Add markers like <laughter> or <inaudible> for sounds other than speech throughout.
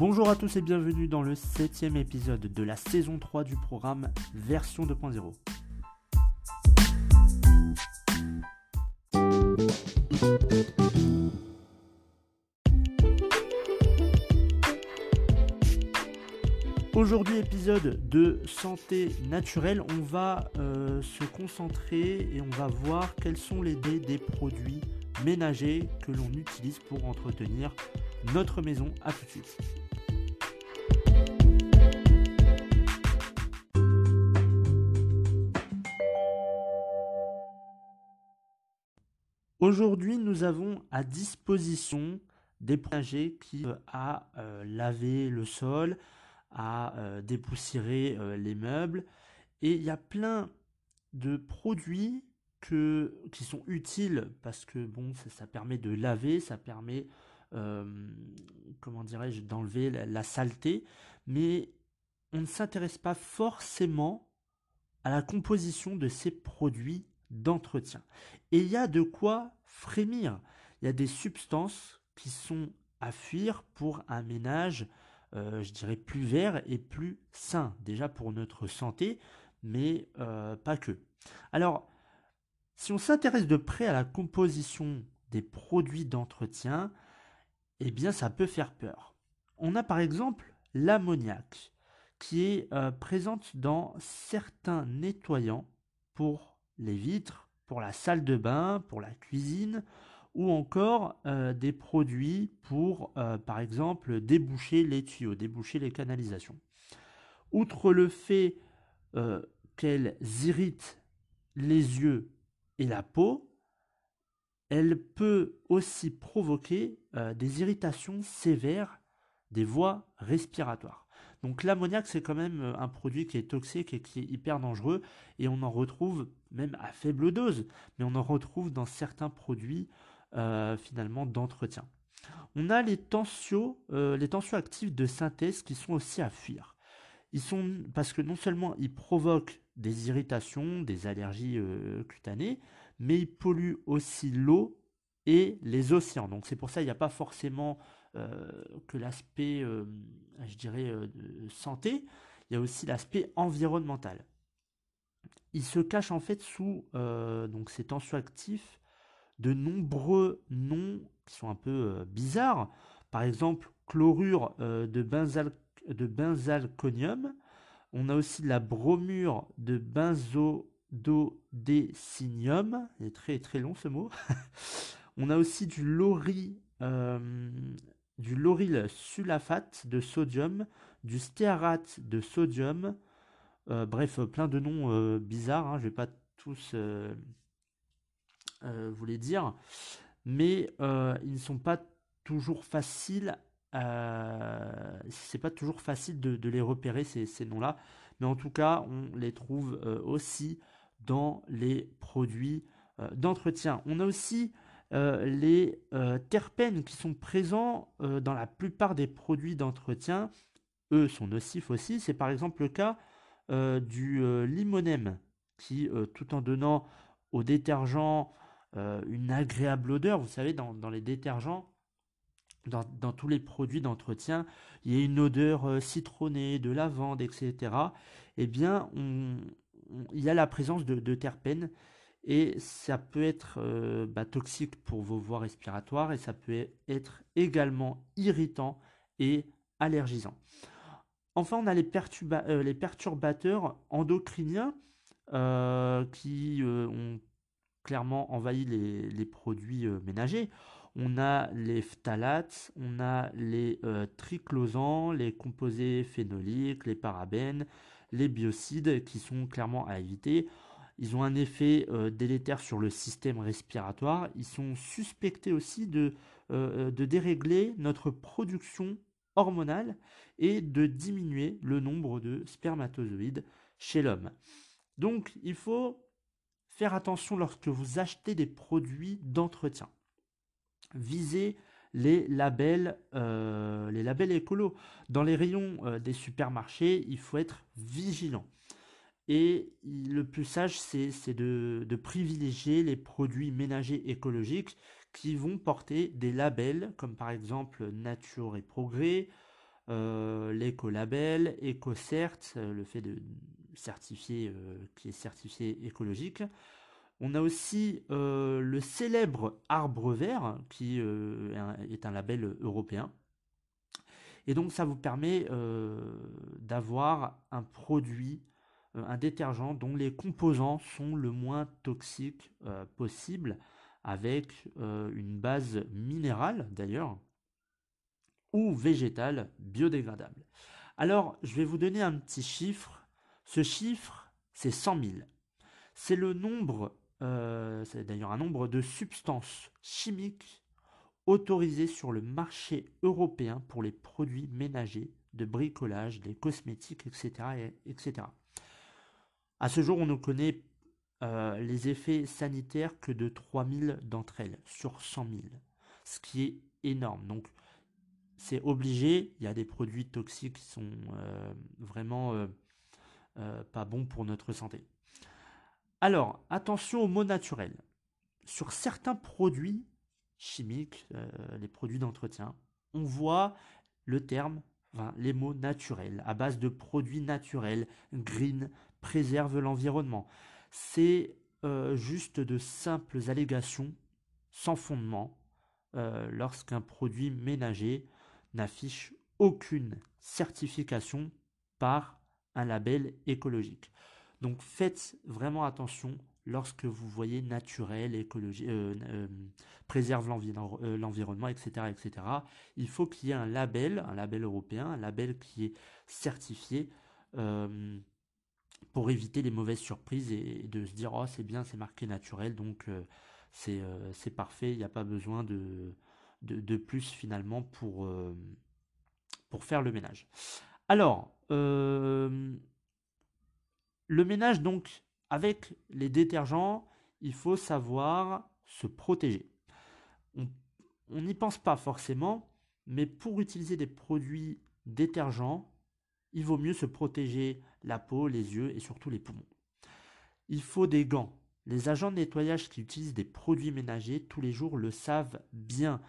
Bonjour à tous et bienvenue dans le septième épisode de la saison 3 du programme Version 2.0. Aujourd'hui épisode de santé naturelle, on va euh, se concentrer et on va voir quels sont les dés des produits ménagers que l'on utilise pour entretenir notre maison. À tout de suite. Aujourd'hui, nous avons à disposition des ménagers qui euh, à euh, laver le sol, à euh, dépoussiérer les meubles. Et il y a plein de produits que, qui sont utiles parce que bon, ça, permet de laver, ça permet, comment dirais-je, d'enlever la, saleté. Mais on ne s'intéresse pas forcément à la composition de ces produits d'entretien. Et il y a de quoi frémir. Il y a des substances qui sont à fuir pour un ménage, euh, je dirais, plus vert et plus sain. Déjà pour notre santé, mais euh, pas que. Alors, si on s'intéresse de près à la composition des produits d'entretien, eh bien ça peut faire peur. On a par exemple l'ammoniac qui est euh, présente dans certains nettoyants pour les vitres, pour la salle de bain, pour la cuisine, ou encore euh, des produits pour, euh, par exemple, déboucher les tuyaux, déboucher les canalisations. Outre le fait euh, qu'elles irritent les yeux et la peau, elle peut aussi provoquer des irritations sévères des voies respiratoires. Donc l'ammoniac, c'est quand même euh, un produit qui est toxique et qui est hyper dangereux, et on en retrouve même à faible dose, mais on en retrouve dans certains produits euh, finalement d'entretien. On a les tensions, euh, les tensioactifs de synthèse qui sont aussi à fuir. Parce que non seulement ils provoquent des irritations, des allergies cutanées, mais ils polluent aussi l'eau et les océans. Donc c'est pour ça qu'il n'y a pas forcément euh, que l'aspect, euh, je dirais, euh, de santé, il y a aussi l'aspect environnemental. Il se cache en fait sous donc ces tensioactifs de nombreux noms qui sont un peu bizarres. Par exemple, chlorure de, benzal, de benzalconium. On a aussi la bromure de benzododécinium. Il est très très long ce mot. <laughs> On a aussi du lori, du lauryl sulfate de sodium, du stéarate de sodium, euh, bref, plein de noms euh, bizarres, hein, je ne vais pas tous euh, vous les dire, mais ils ne sont pas toujours faciles, c'est pas toujours facile de, les repérer ces noms-là, mais en tout cas, on les trouve aussi dans les produits d'entretien. On a aussi euh, les euh, terpènes qui sont présents euh, dans la plupart des produits d'entretien, eux, sont nocifs aussi. C'est par exemple le cas du limonème, qui, tout en donnant au détergent une agréable odeur, vous savez, dans, les détergents, dans, tous les produits d'entretien, il y a une odeur citronnée, de lavande, etc. Eh bien, il y a la présence de, de terpènes et ça peut être euh, bah, toxique pour vos voies respiratoires et ça peut être également irritant et allergisant. Enfin, on a les, euh, perturbateurs endocriniens euh, qui ont clairement envahi les, produits ménagers. On a les phtalates, on a les triclosans, les composés phénoliques, les parabènes, les biocides qui sont clairement à éviter. Ils ont un effet euh, délétère sur le système respiratoire. Ils sont suspectés aussi de, euh, de dérégler notre production hormonale et de diminuer le nombre de spermatozoïdes chez l'homme. Donc il faut faire attention lorsque vous achetez des produits d'entretien. Visez les labels, euh, les écolos. Dans les rayons euh, des supermarchés, il faut être vigilant. Et le plus sage, c'est de, privilégier les produits ménagers écologiques qui vont porter des labels, comme par exemple Nature et Progrès, euh, l'écolabel, EcoCert, euh, le fait de certifier, euh, qui est certifié écologique. On a aussi le célèbre arbre vert, qui est un label européen. Et donc ça vous permet d'avoir un produit, un détergent dont les composants sont le moins toxiques possible, avec une base minérale d'ailleurs, ou végétale biodégradable. Alors, je vais vous donner un petit chiffre. Ce chiffre, c'est 100 000. C'est le nombre, euh, c'est d'ailleurs un nombre de substances chimiques autorisées sur le marché européen pour les produits ménagers, de bricolage, des cosmétiques, etc. etc. À ce jour, on ne connaît euh, les effets sanitaires que de 3000 d'entre elles sur 100 000, ce qui est énorme. Donc, c'est obligé. Il y a des produits toxiques qui sont euh, vraiment euh, pas bons pour notre santé. Alors, attention aux mots naturels. Sur certains produits chimiques, les produits d'entretien, on voit le terme, les mots naturels, à base de produits naturels, green, préserve l'environnement. C'est juste de simples allégations sans fondement lorsqu'un produit ménager n'affiche aucune certification par un label écologique. Donc faites vraiment attention lorsque vous voyez naturel, écologie, euh, euh, préserve euh, l'environnement, etc., etc. Il faut qu'il y ait un label, un label européen, un label qui est certifié pour éviter les mauvaises surprises et, de se dire oh c'est bien, c'est marqué naturel, donc c'est parfait, il n'y a pas besoin de, de, plus finalement pour, euh, pour faire le ménage. Alors, euh, le ménage donc avec les détergents, il faut savoir se protéger. On n'y pense pas forcément, mais pour utiliser des produits détergents, il vaut mieux se protéger la peau, les yeux et surtout les poumons. Il faut des gants. Les agents de nettoyage qui utilisent des produits ménagers tous les jours le savent bien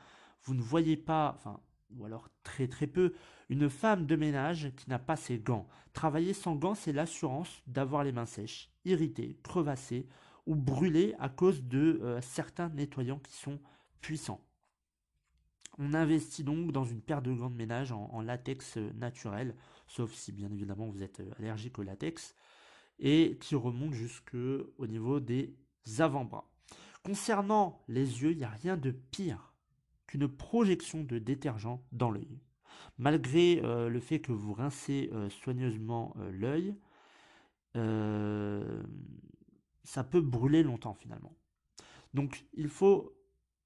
vous ne voyez pas, enfin, ou alors très très peu, une femme de ménage qui n'a pas ses gants. Travailler sans gants, c'est l'assurance d'avoir les mains sèches, irritées, crevassées ou brûlées à cause de euh, certains nettoyants qui sont puissants. On investit donc dans une paire de gants de ménage en, latex euh, naturel, sauf si bien évidemment vous êtes euh, allergique au latex, et qui remonte jusqu'au niveau des avant-bras. Concernant les yeux, il n'y a rien de pire une projection de détergent dans l'œil. Malgré euh, le fait que vous rincez soigneusement l'œil, ça peut brûler longtemps finalement. Donc il faut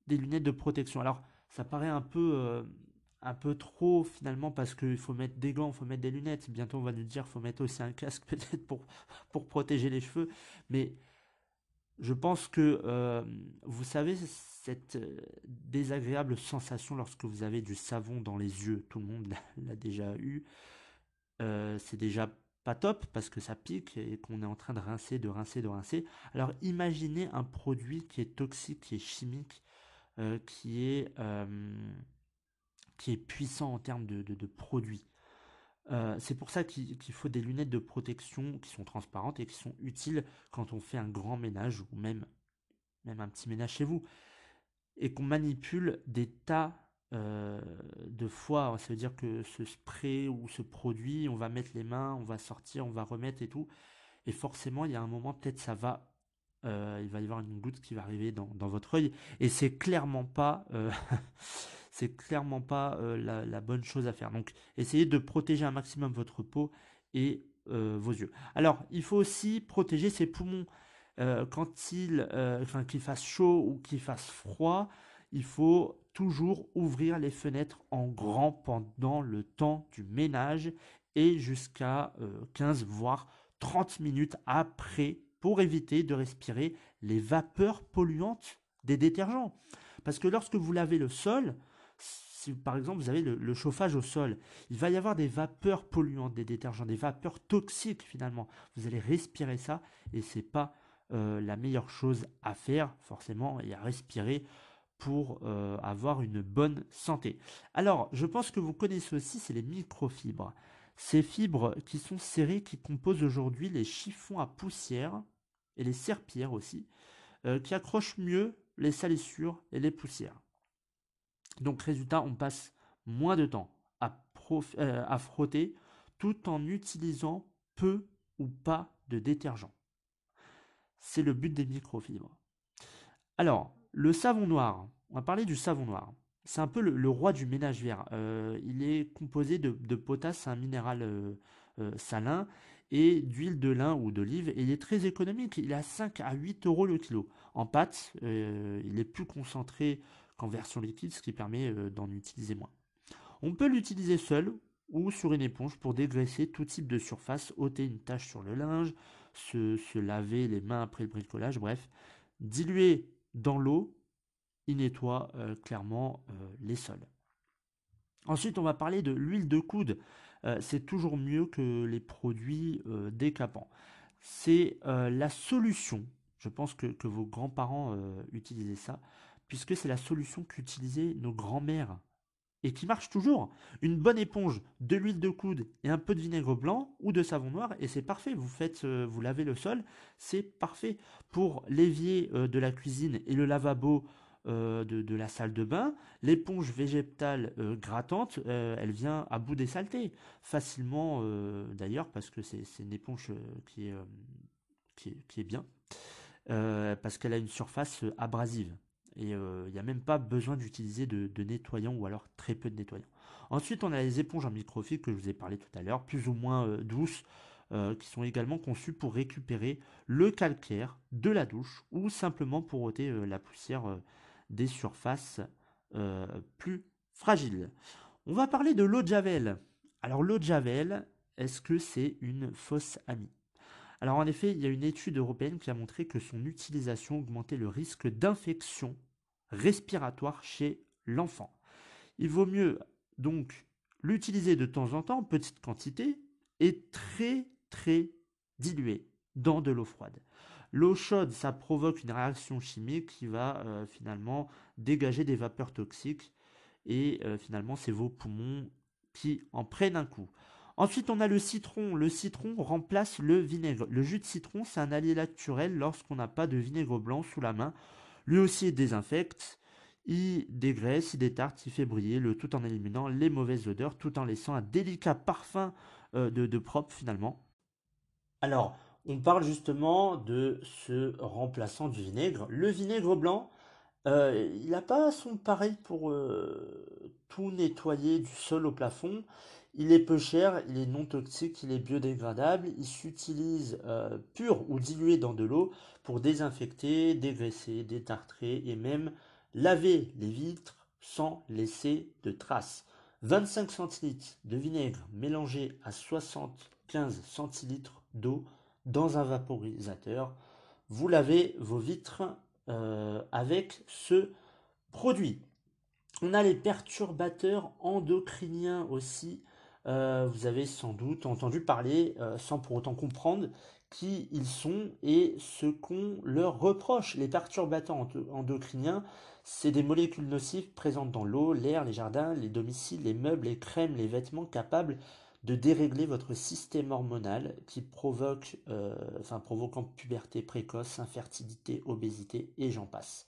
des lunettes de protection. Alors ça paraît un peu, un peu trop finalement parce qu'il faut mettre des gants, il faut mettre des lunettes. Bientôt on va nous dire qu'il faut mettre aussi un casque <laughs> peut-être pour, pour protéger les cheveux. Mais je pense que vous savez cette euh, désagréable sensation lorsque vous avez du savon dans les yeux, tout le monde <laughs> l'a déjà eu, euh, c'est déjà pas top parce que ça pique et qu'on est en train de rincer, de rincer, de rincer. Alors imaginez un produit qui est toxique, qui est chimique, euh, qui, est, qui est puissant en termes de, de, produits. c'est pour ça qu'il faut des lunettes de protection qui sont transparentes et qui sont utiles quand on fait un grand ménage ou même, même un petit ménage chez vous et qu'on manipule des tas euh, de fois. Ça veut dire que ce spray ou ce produit, on va mettre les mains, on va sortir, on va remettre et tout. Et forcément, il y a un moment, peut-être ça va euh, il va y avoir une goutte qui va arriver dans, votre œil et c'est clairement pas euh, <laughs> pas la, bonne chose à faire. Donc essayez de protéger un maximum votre peau et vos yeux. Alors il faut aussi protéger ses poumons quand il fasse chaud ou qu'il fasse froid. Il faut toujours ouvrir les fenêtres en grand pendant le temps du ménage et jusqu'à 15 voire 30 minutes après pour éviter de respirer les vapeurs polluantes des détergents. Parce que lorsque vous lavez le sol, si par exemple vous avez le, chauffage au sol, il va y avoir des vapeurs polluantes des détergents, des vapeurs toxiques finalement. Vous allez respirer ça et c'est pas euh, la meilleure chose à faire forcément et à respirer pour euh, avoir une bonne santé. Alors, je pense que vous connaissez aussi, c'est les microfibres. Ces fibres qui sont serrées, qui composent aujourd'hui les chiffons à poussière et les serpillères aussi, euh, qui accrochent mieux les salissures et les poussières. Donc résultat, on passe moins de temps à, euh, à frotter tout en utilisant peu ou pas de détergent. C'est le but des microfibres. Alors, le savon noir, on va parler du savon noir. C'est un peu le, roi du ménage vert. Euh, il est composé de, potasse, un minéral salin, et d'huile de lin ou d'olive. Et il est très économique. Il est à 5 à 8 euros le kilo. En pâte, il est plus concentré qu'en version liquide, ce qui permet d'en utiliser moins. On peut l'utiliser seul ou sur une éponge pour dégraisser tout type de surface, ôter une tache sur le linge, se, laver les mains après le bricolage, bref. Diluer dans l'eau il nettoie euh, clairement euh, les sols. Ensuite, on va parler de l'huile de coude. Euh, c'est toujours mieux que les produits décapants. C'est la solution. Je pense que, que vos grands-parents utilisaient ça, puisque c'est la solution qu'utilisaient nos grands-mères et qui marche toujours. Une bonne éponge, de l'huile de coude et un peu de vinaigre blanc ou de savon noir et c'est parfait. Vous faites, vous lavez le sol, c'est parfait. Pour l'évier de la cuisine et le lavabo, euh, de, la salle de bain, l'éponge végétale euh, grattante, euh, elle vient à bout des saletés, facilement d'ailleurs, parce que c'est une éponge qui est, bien, parce qu'elle a une surface abrasive. Et il n'y a même pas besoin d'utiliser de, de, nettoyant ou alors très peu de nettoyant. Ensuite, on a les éponges en microfibre que je vous ai parlé tout à l'heure, plus ou moins douces, qui sont également conçues pour récupérer le calcaire de la douche ou simplement pour ôter la poussière des surfaces euh, plus fragiles. On va parler de l'eau de Javel. Alors l'eau de Javel, est-ce que c'est une fausse amie? Alors en effet, il y a une étude européenne qui a montré que son utilisation augmentait le risque d'infection respiratoire chez l'enfant. Il vaut mieux donc l'utiliser de temps en temps en petite quantité et très très dilué dans de l'eau froide. L'eau chaude, ça provoque une réaction chimique qui va euh, finalement dégager des vapeurs toxiques et euh, finalement c'est vos poumons qui en prennent un coup. Ensuite, on a le citron. Le citron remplace le vinaigre. Le jus de citron, c'est un allié naturel lorsqu'on n'a pas de vinaigre blanc sous la main. Lui aussi, il désinfecte, il dégraisse, il détarte, il fait briller le tout en éliminant les mauvaises odeurs, tout en laissant un délicat parfum euh, de, de propre finalement. Alors, on parle justement de ce remplaçant du vinaigre. Le vinaigre blanc, euh, il n'a pas son pareil pour euh, tout nettoyer du sol au plafond. Il est peu cher, il est non toxique, il est biodégradable. Il s'utilise euh, pur ou dilué dans de l'eau pour désinfecter, dégraisser, détartrer et même laver les vitres sans laisser de traces. 25 centilitres de vinaigre mélangé à 75 centilitres d'eau dans un vaporisateur. Vous lavez vos vitres euh, avec ce produit. On a les perturbateurs endocriniens aussi. Euh, vous avez sans doute entendu parler, euh, sans pour autant comprendre, qui ils sont et ce qu'on leur reproche. Les perturbateurs endocriniens, c'est des molécules nocives présentes dans l'eau, l'air, les jardins, les domiciles, les meubles, les crèmes, les vêtements capables de dérégler votre système hormonal qui provoque, euh, puberté précoce, infertilité, obésité et j'en passe.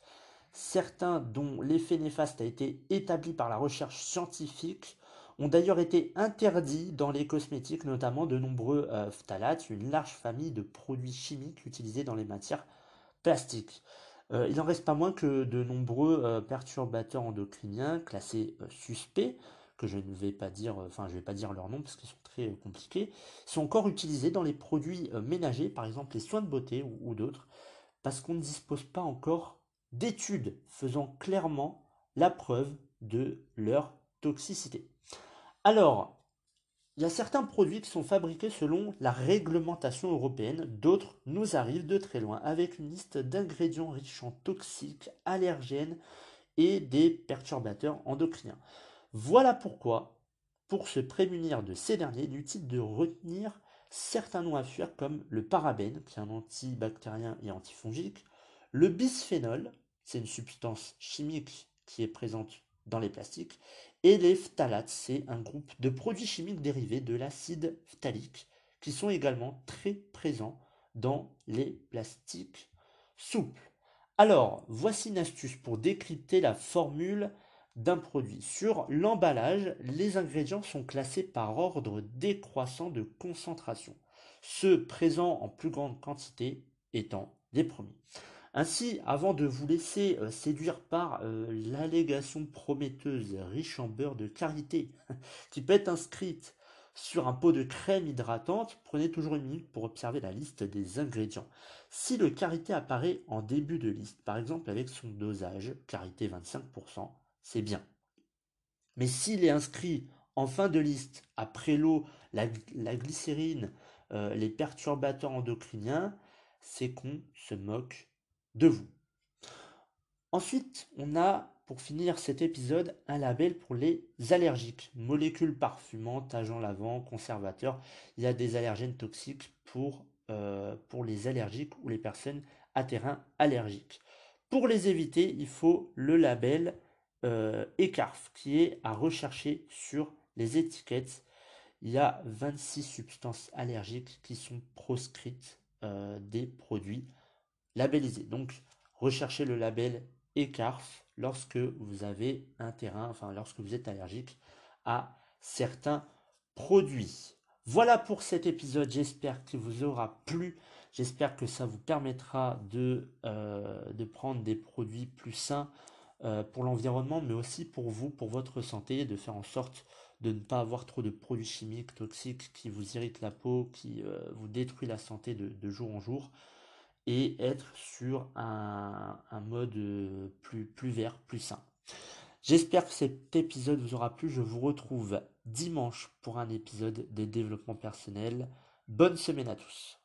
Certains dont l'effet néfaste a été établi par la recherche scientifique ont d'ailleurs été interdits dans les cosmétiques, notamment de nombreux euh, phtalates, une large famille de produits chimiques utilisés dans les matières plastique. il n'en reste pas moins que de nombreux perturbateurs endocriniens classés suspects que je ne vais pas dire, enfin je vais pas dire leur nom parce qu'ils sont très compliqués, sont encore utilisés dans les produits ménagers, par exemple les soins de beauté ou d'autres, parce qu'on ne dispose pas encore d'études faisant clairement la preuve de leur toxicité. Alors, il y a certains produits qui sont fabriqués selon la réglementation européenne, d'autres nous arrivent de très loin avec une liste d'ingrédients riches en toxiques, allergènes et des perturbateurs endocriniens. Voilà pourquoi, pour se prémunir de ces derniers, il est utile de retenir certains noms à fuir comme le parabène, qui est un antibactérien et antifongique, le bisphénol, c'est une substance chimique qui est présente dans les plastiques, et les phtalates, c'est un groupe de produits chimiques dérivés de l'acide phtalique qui sont également très présents dans les plastiques souples. Alors, voici une astuce pour décrypter la formule d'un produit. Sur l'emballage, les ingrédients sont classés par ordre décroissant de concentration, ceux présents en plus grande quantité étant les premiers. Ainsi, avant de vous laisser euh, séduire par euh, l'allégation prometteuse riche en beurre de karité <laughs> qui peut être inscrite sur un pot de crème hydratante, prenez toujours une minute pour observer la liste des ingrédients. Si le karité apparaît en début de liste, par exemple avec son dosage, karité 25%, c'est bien. Mais s'il est inscrit en fin de liste, après l'eau, la, glycérine, euh, les perturbateurs endocriniens, c'est qu'on se moque de vous. Ensuite, on a, pour finir cet épisode, un label pour les allergiques. Molécules parfumantes, agents lavants, conservateurs. Il y a des allergènes toxiques pour, euh, pour les allergiques ou les personnes à terrain allergique. Pour les éviter, il faut le label euh, ECARF qui est à rechercher sur les étiquettes. Il y a 26 substances allergiques qui sont proscrites euh, des produits labellisé. Donc, recherchez le label ECARF lorsque vous avez un terrain, enfin lorsque vous êtes allergique à certains produits. Voilà pour cet épisode, j'espère qu'il vous aura plu. J'espère que ça vous permettra de, euh, de prendre des produits plus sains euh, pour l'environnement, mais aussi pour vous, pour votre santé, de faire en sorte de ne pas avoir trop de produits chimiques toxiques qui vous irritent la peau, qui euh, vous détruisent la santé de jour en jour et être sur un, mode euh, plus vert, plus sain. J'espère que cet épisode vous aura plu. Je vous retrouve dimanche pour un épisode des développements personnels. Bonne semaine à tous.